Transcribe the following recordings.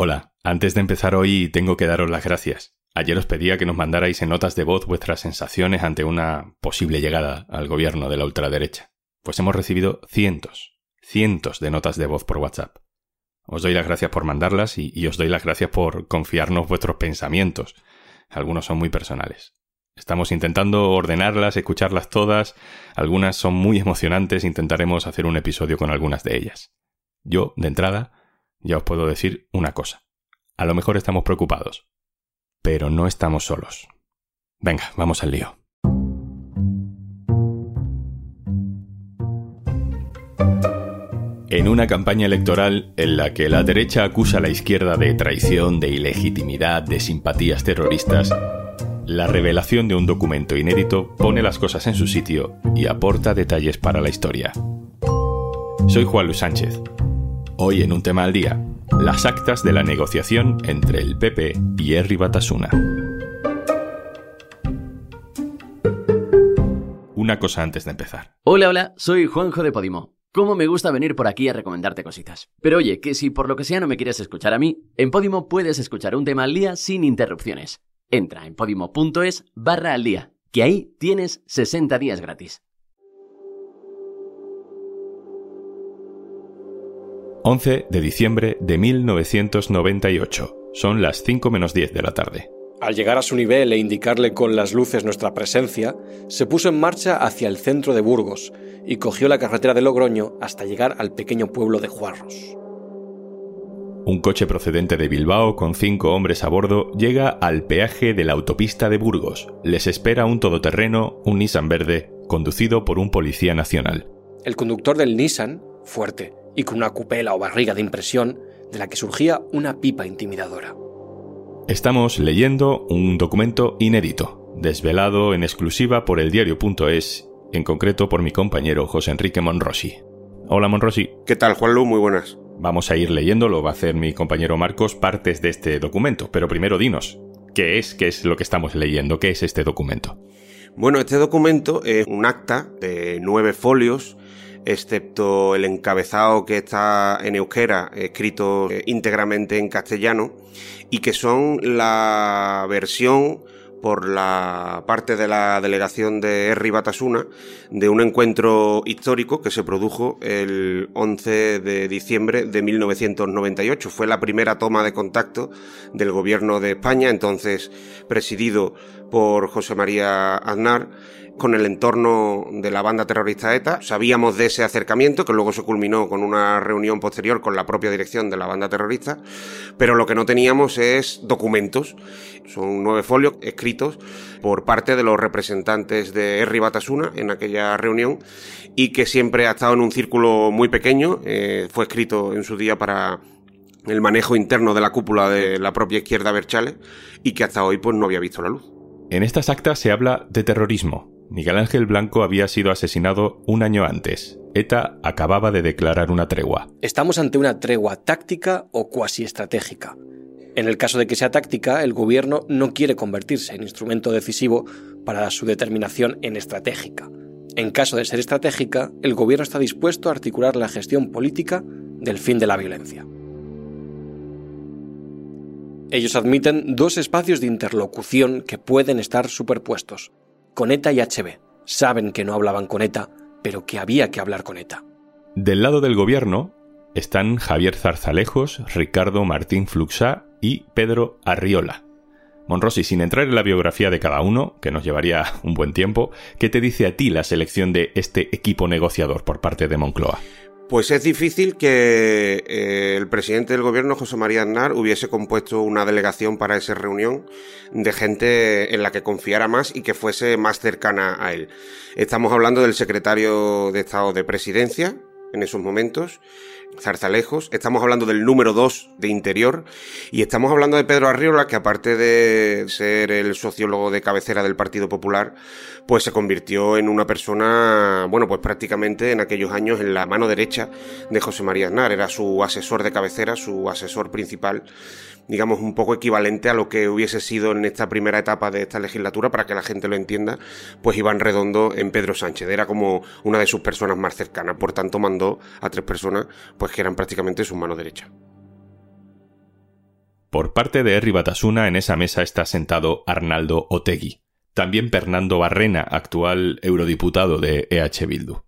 Hola, antes de empezar hoy tengo que daros las gracias. Ayer os pedía que nos mandarais en notas de voz vuestras sensaciones ante una posible llegada al gobierno de la ultraderecha. Pues hemos recibido cientos, cientos de notas de voz por WhatsApp. Os doy las gracias por mandarlas y, os doy las gracias por confiarnos vuestros pensamientos. Algunos son muy personales. Estamos intentando ordenarlas, escucharlas todas. Algunas son muy emocionantes. Intentaremos hacer un episodio con algunas de ellas. Yo, de entrada, ya os puedo decir una cosa. A lo mejor estamos preocupados, pero no estamos solos. Venga, vamos al lío. En una campaña electoral en la que la derecha acusa a la izquierda de traición, de ilegitimidad, de simpatías terroristas, la revelación de un documento inédito pone las cosas en su sitio y aporta detalles para la historia. Soy Juan Luis Sánchez Hoy en un tema al día, las actas de la negociación entre el PP y Herri Batasuna. Una cosa antes de empezar. Hola, hola, soy Juanjo de Podimo. ¿Cómo me gusta venir por aquí a recomendarte cositas? Pero oye, que si por lo que sea no me quieres escuchar a mí, en Podimo puedes escuchar un tema al día sin interrupciones. Entra en podimo.es barra al día, que ahí tienes 60 días gratis. 11 de diciembre de 1998. Son las 5 menos 10 de la tarde. Al llegar a su nivel e indicarle con las luces nuestra presencia, se puso en marcha hacia el centro de Burgos y cogió la carretera de Logroño hasta llegar al pequeño pueblo de Juarros. Un coche procedente de Bilbao con cinco hombres a bordo llega al peaje de la autopista de Burgos. Les espera un todoterreno, un Nissan verde, conducido por un policía nacional. El conductor del Nissan, fuerte, y con una cupela o barriga de impresión de la que surgía una pipa intimidadora. Estamos leyendo un documento inédito, desvelado en exclusiva por el diario.es, en concreto por mi compañero José Enrique Monrosi. Hola Monrosi. ¿Qué tal, Juanlu? Muy buenas. Vamos a ir leyendo, lo va a hacer mi compañero Marcos, partes de este documento, pero primero dinos, ¿qué es, qué es lo que estamos leyendo? ¿Qué es este documento? Bueno, este documento es un acta de nueve folios excepto el encabezado que está en euskera, escrito eh, íntegramente en castellano, y que son la versión por la parte de la delegación de Herri Batasuna de un encuentro histórico que se produjo el 11 de diciembre de 1998. Fue la primera toma de contacto del gobierno de España, entonces presidido por José María Aznar, con el entorno de la banda terrorista ETA. Sabíamos de ese acercamiento, que luego se culminó con una reunión posterior con la propia dirección de la banda terrorista, pero lo que no teníamos es documentos. Son nueve folios escritos por parte de los representantes de Erri Batasuna en aquella reunión y que siempre ha estado en un círculo muy pequeño. Eh, fue escrito en su día para el manejo interno de la cúpula de la propia izquierda Berchale y que hasta hoy pues no había visto la luz. En estas actas se habla de terrorismo, Miguel Ángel Blanco había sido asesinado un año antes. ETA acababa de declarar una tregua. Estamos ante una tregua táctica o cuasi estratégica. En el caso de que sea táctica, el gobierno no quiere convertirse en instrumento decisivo para su determinación en estratégica. En caso de ser estratégica, el gobierno está dispuesto a articular la gestión política del fin de la violencia. Ellos admiten dos espacios de interlocución que pueden estar superpuestos, con ETA y HB. Saben que no hablaban con ETA, pero que había que hablar con ETA. Del lado del gobierno están Javier Zarzalejos, Ricardo Martín Fluxá y Pedro Arriola. Monrosi, sin entrar en la biografía de cada uno, que nos llevaría un buen tiempo, ¿qué te dice a ti la selección de este equipo negociador por parte de Moncloa? Pues es difícil que eh, el presidente del gobierno, José María Aznar, hubiese compuesto una delegación para esa reunión de gente en la que confiara más y que fuese más cercana a él. Estamos hablando del secretario de Estado de Presidencia en esos momentos, Zarzalejos, estamos hablando del número 2 de Interior y estamos hablando de Pedro Arriola, que aparte de ser el sociólogo de cabecera del Partido Popular, pues se convirtió en una persona, bueno, pues prácticamente en aquellos años en la mano derecha de José María Aznar, era su asesor de cabecera, su asesor principal digamos, un poco equivalente a lo que hubiese sido en esta primera etapa de esta legislatura, para que la gente lo entienda, pues Iván Redondo en Pedro Sánchez. Era como una de sus personas más cercanas, por tanto mandó a tres personas, pues que eran prácticamente su mano derecha. Por parte de Herri Batasuna en esa mesa está sentado Arnaldo Otegui, también Fernando Barrena, actual eurodiputado de EH Bildu.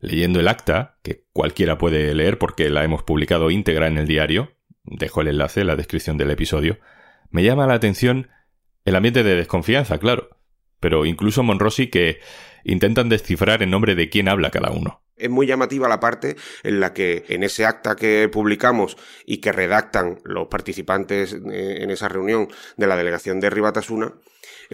Leyendo el acta, que cualquiera puede leer porque la hemos publicado íntegra en el diario, dejo el enlace en la descripción del episodio, me llama la atención el ambiente de desconfianza, claro, pero incluso Monrosi que intentan descifrar en nombre de quién habla cada uno. Es muy llamativa la parte en la que en ese acta que publicamos y que redactan los participantes eh, en esa reunión de la delegación de Ribatasuna,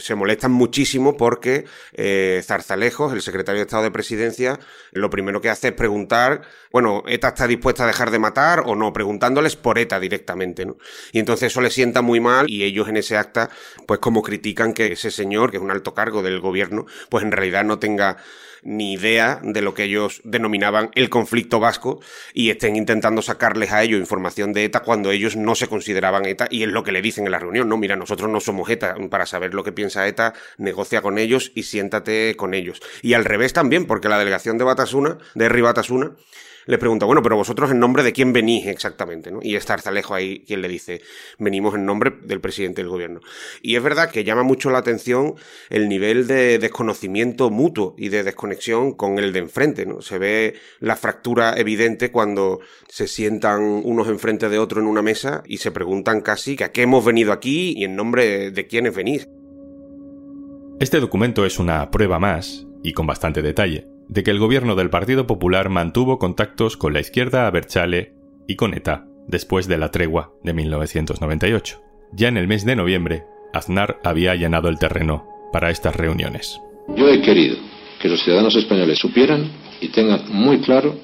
se molestan muchísimo porque eh, Zarzalejos, el secretario de Estado de Presidencia, lo primero que hace es preguntar, bueno, ¿ETA está dispuesta a dejar de matar o no? Preguntándoles por ETA directamente, ¿no? Y entonces eso les sienta muy mal y ellos en ese acta, pues como critican que ese señor, que es un alto cargo del gobierno, pues en realidad no tenga ni idea de lo que ellos denominaban el conflicto vasco y estén intentando sacarles a ellos información de ETA cuando ellos no se consideraban ETA y es lo que le dicen en la reunión, no, mira, nosotros no somos ETA, para saber lo que piensa ETA, negocia con ellos y siéntate con ellos. Y al revés también, porque la delegación de Batasuna, de Herri Batasuna, le pregunta, bueno, pero vosotros en nombre de quién venís exactamente, ¿no? Y está Arzalejo ahí quien le dice, venimos en nombre del presidente del gobierno. Y es verdad que llama mucho la atención el nivel de desconocimiento mutuo y de desconexión con el de enfrente, ¿no? Se ve la fractura evidente cuando se sientan unos enfrente de otro en una mesa y se preguntan casi que a qué hemos venido aquí y en nombre de quiénes venís. Este documento es una prueba más, y con bastante detalle, de que el gobierno del Partido Popular mantuvo contactos con la izquierda abertzale y con ETA después de la tregua de 1998. Ya en el mes de noviembre, Aznar había allanado el terreno para estas reuniones. Yo he querido que los ciudadanos españoles supieran y tengan muy claro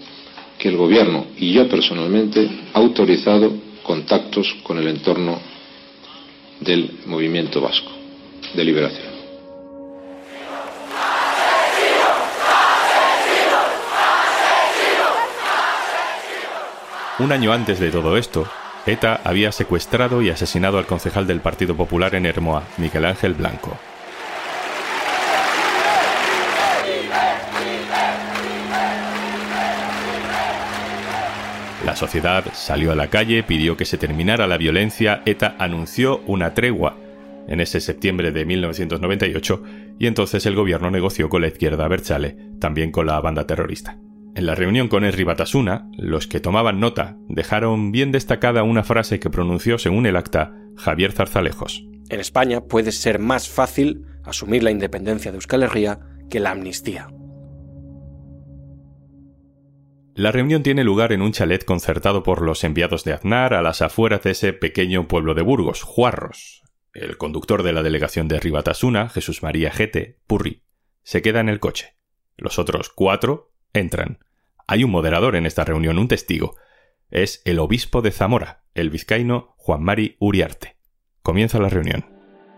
que el gobierno y yo personalmente ha autorizado contactos con el entorno del movimiento vasco de liberación. Un año antes de todo esto, ETA había secuestrado y asesinado al concejal del Partido Popular en Hermoa, Miguel Ángel Blanco. La sociedad salió a la calle, pidió que se terminara la violencia, ETA anunció una tregua en ese septiembre de 1998 y entonces el gobierno negoció con la izquierda Berchale, también con la banda terrorista. En la reunión con Henry Batasuna, los que tomaban nota dejaron bien destacada una frase que pronunció según el acta Javier Zarzalejos. En España puede ser más fácil asumir la independencia de Euskal Herria que la amnistía. La reunión tiene lugar en un chalet concertado por los enviados de Aznar a las afueras de ese pequeño pueblo de Burgos, Juarros. El conductor de la delegación de Ribatasuna, Jesús María Gete, Purri, se queda en el coche. Los otros cuatro entran. Hay un moderador en esta reunión, un testigo. Es el obispo de Zamora, el vizcaíno Juan Mari Uriarte. Comienza la reunión.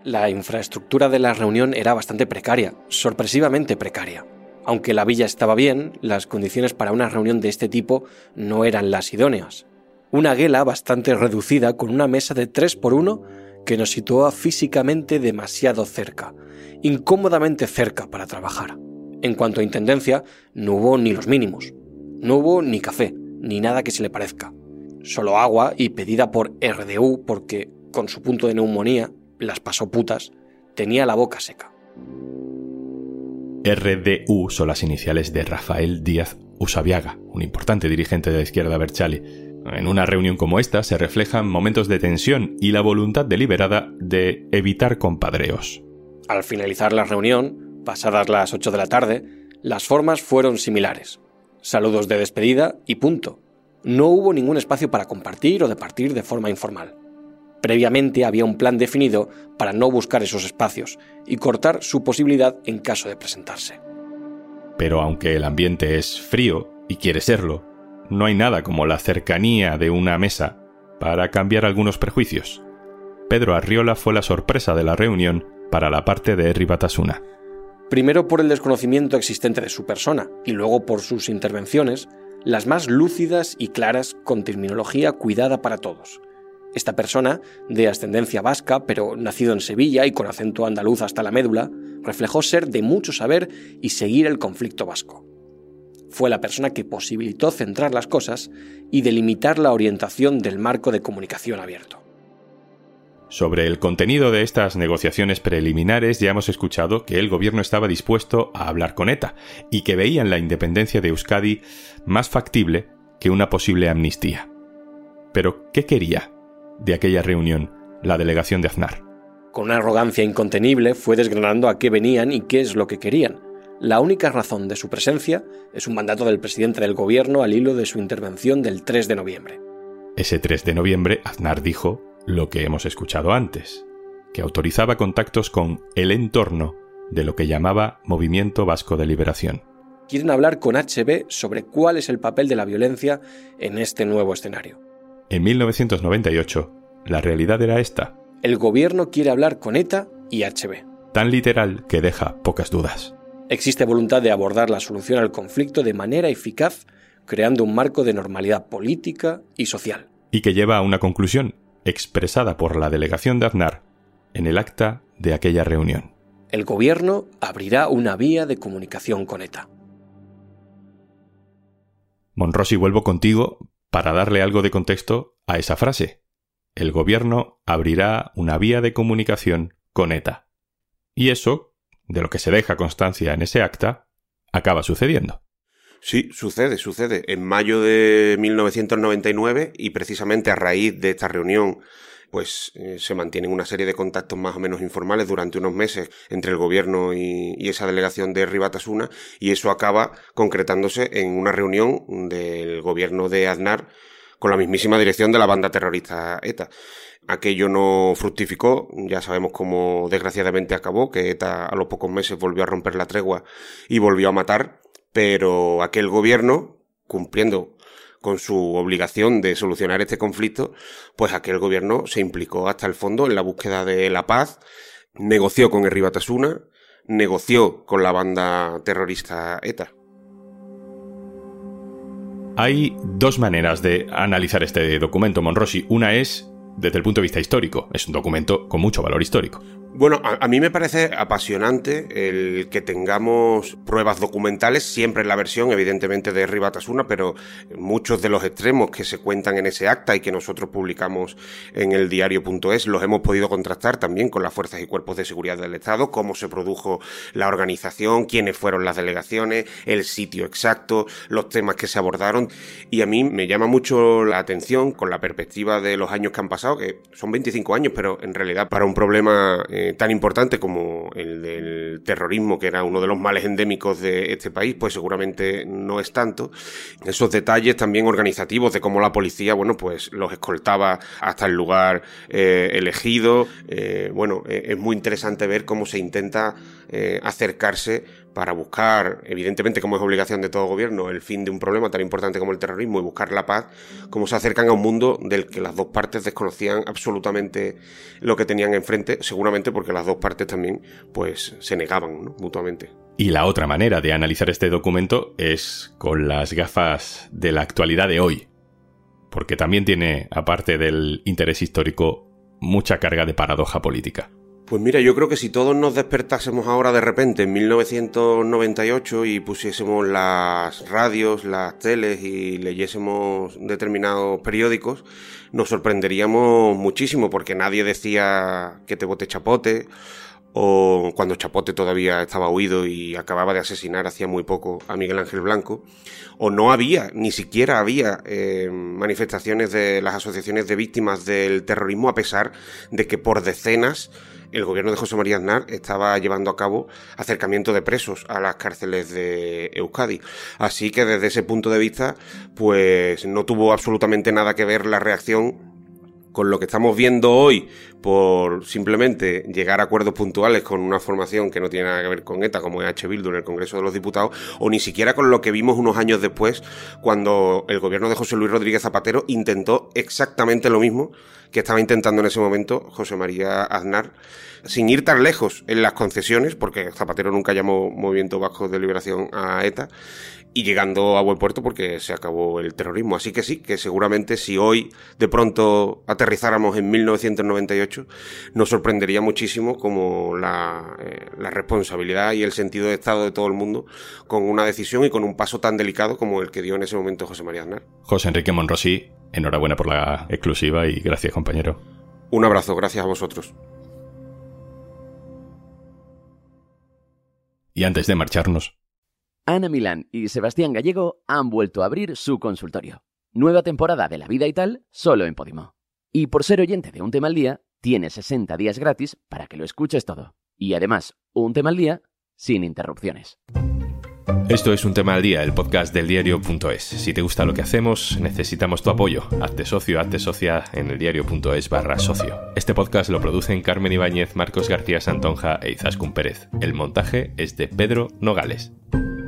La infraestructura de la reunión era bastante precaria, sorpresivamente precaria. Aunque la villa estaba bien, las condiciones para una reunión de este tipo no eran las idóneas. Una guela bastante reducida con una mesa de 3 por 1 que nos situaba físicamente demasiado cerca, incómodamente cerca para trabajar. En cuanto a intendencia, no hubo ni los mínimos. No hubo ni café, ni nada que se le parezca. Solo agua y pedida por RDU porque, con su punto de neumonía, las pasó putas, tenía la boca seca. RDU son las iniciales de Rafael Díaz Usabiaga, un importante dirigente de la izquierda Berchali. En una reunión como esta se reflejan momentos de tensión y la voluntad deliberada de evitar compadreos. Al finalizar la reunión, pasadas las 8 de la tarde, las formas fueron similares saludos de despedida y punto. No hubo ningún espacio para compartir o departir de forma informal. Previamente había un plan definido para no buscar esos espacios y cortar su posibilidad en caso de presentarse. Pero aunque el ambiente es frío y quiere serlo, no hay nada como la cercanía de una mesa para cambiar algunos prejuicios. Pedro Arriola fue la sorpresa de la reunión para la parte de Herri Batasuna. Primero por el desconocimiento existente de su persona y luego por sus intervenciones, las más lúcidas y claras con terminología cuidada para todos. Esta persona, de ascendencia vasca, pero nacido en Sevilla y con acento andaluz hasta la médula, reflejó ser de mucho saber y seguir el conflicto vasco. Fue la persona que posibilitó centrar las cosas y delimitar la orientación del marco de comunicación abierto. Sobre el contenido de estas negociaciones preliminares ya hemos escuchado que el gobierno estaba dispuesto a hablar con ETA y que veían la independencia de Euskadi más factible que una posible amnistía. Pero, ¿qué quería de aquella reunión la delegación de Aznar? Con una arrogancia incontenible fue desgranando a qué venían y qué es lo que querían. La única razón de su presencia es un mandato del presidente del gobierno al hilo de su intervención del 3 de noviembre. Ese 3 de noviembre, Aznar dijo lo que hemos escuchado antes, que autorizaba contactos con el entorno de lo que llamaba Movimiento Vasco de Liberación. Quieren hablar con HB sobre cuál es el papel de la violencia en este nuevo escenario. En 1998, la realidad era esta. El gobierno quiere hablar con ETA y HB. Tan literal que deja pocas dudas. Existe voluntad de abordar la solución al conflicto de manera eficaz, creando un marco de normalidad política y social. Y que lleva a una conclusión, expresada por la delegación de Aznar en el acta de aquella reunión. El gobierno abrirá una vía de comunicación con ETA. Monrosi, vuelvo contigo para darle algo de contexto a esa frase. El gobierno abrirá una vía de comunicación con ETA. Y eso, de lo que se deja constancia en ese acta, acaba sucediendo. Sí, sucede, sucede. En mayo de 1999 y precisamente a raíz de esta reunión pues eh, se mantienen una serie de contactos más o menos informales durante unos meses entre el gobierno y, esa delegación de Ribatasuna y eso acaba concretándose en una reunión del gobierno de Aznar con la mismísima dirección de la banda terrorista ETA. Aquello no fructificó, ya sabemos cómo desgraciadamente acabó, que ETA a los pocos meses volvió a romper la tregua y volvió a matar pero aquel gobierno, cumpliendo con su obligación de solucionar este conflicto, pues aquel gobierno se implicó hasta el fondo en la búsqueda de la paz, negoció con el Batasuna, negoció con la banda terrorista ETA. Hay dos maneras de analizar este documento, Monrosi. Una es desde el punto de vista histórico. Es un documento con mucho valor histórico. Bueno, a, mí me parece apasionante el que tengamos pruebas documentales, siempre en la versión, evidentemente, de Ribatasuna, pero muchos de los extremos que se cuentan en ese acta y que nosotros publicamos en el diario.es los hemos podido contrastar también con las fuerzas y cuerpos de seguridad del Estado, cómo se produjo la organización, quiénes fueron las delegaciones, el sitio exacto, los temas que se abordaron. Y a mí me llama mucho la atención con la perspectiva de los años que han pasado, que son 25 años, pero en realidad para un problema eh, tan importante como el del terrorismo, que era uno de los males endémicos de este país, pues seguramente no es tanto. Esos detalles también organizativos de cómo la policía, bueno, pues los escoltaba hasta el lugar eh, elegido. Eh, bueno, es muy interesante ver cómo se intenta acercarse para buscar, evidentemente como es obligación de todo gobierno, el fin de un problema tan importante como el terrorismo y buscar la paz, cómo se acercan a un mundo del que las dos partes desconocían absolutamente lo que tenían enfrente, seguramente porque las dos partes también pues se negaban mutuamente. Y la otra manera de analizar este documento es con las gafas de la actualidad de hoy, porque también tiene, aparte del interés histórico, mucha carga de paradoja política. Pues mira, yo creo que si todos nos despertásemos ahora de repente en 1998 y pusiésemos las radios, las teles y leyésemos determinados periódicos, nos sorprenderíamos muchísimo porque nadie decía que te vote Chapote o cuando Chapote todavía estaba huido y acababa de asesinar hacía muy poco a Miguel Ángel Blanco, o no había, ni siquiera había eh, manifestaciones de las asociaciones de víctimas del terrorismo a pesar de que por decenas el gobierno de José María Aznar estaba llevando a cabo acercamiento de presos a las cárceles de Euskadi. Así que desde ese punto de vista, pues no tuvo absolutamente nada que ver la reacción con lo que estamos viendo hoy por simplemente llegar a acuerdos puntuales con una formación que no tiene nada que ver con ETA, como H. Bildu en el Congreso de los Diputados, o ni siquiera con lo que vimos unos años después, cuando el gobierno de José Luis Rodríguez Zapatero intentó exactamente lo mismo que estaba intentando en ese momento José María Aznar, sin ir tan lejos en las concesiones, porque Zapatero nunca llamó Movimiento Vasco de Liberación a ETA, y llegando a buen puerto porque se acabó el terrorismo. Así que sí, que seguramente si hoy de pronto aterrizáramos en 1998, nos sorprendería muchísimo como la, eh, la responsabilidad y el sentido de Estado de todo el mundo con una decisión y con un paso tan delicado como el que dio en ese momento José María Aznar. José Enrique Monrosí, enhorabuena por la exclusiva y gracias compañero. Un abrazo, gracias a vosotros. Y antes de marcharnos. Ana Milán y Sebastián Gallego han vuelto a abrir su consultorio. Nueva temporada de La Vida y tal, solo en Podimo. Y por ser oyente de Un Tema al Día, tiene 60 días gratis para que lo escuches todo. Y además, Un Tema al Día sin interrupciones. Esto es un tema al día, el podcast del diario.es. Si te gusta lo que hacemos, necesitamos tu apoyo. Hazte socio, hazte socia en el diario.es barra socio. Este podcast lo producen Carmen Ibáñez, Marcos García Santonja e Izaskun Pérez. El montaje es de Pedro Nogales.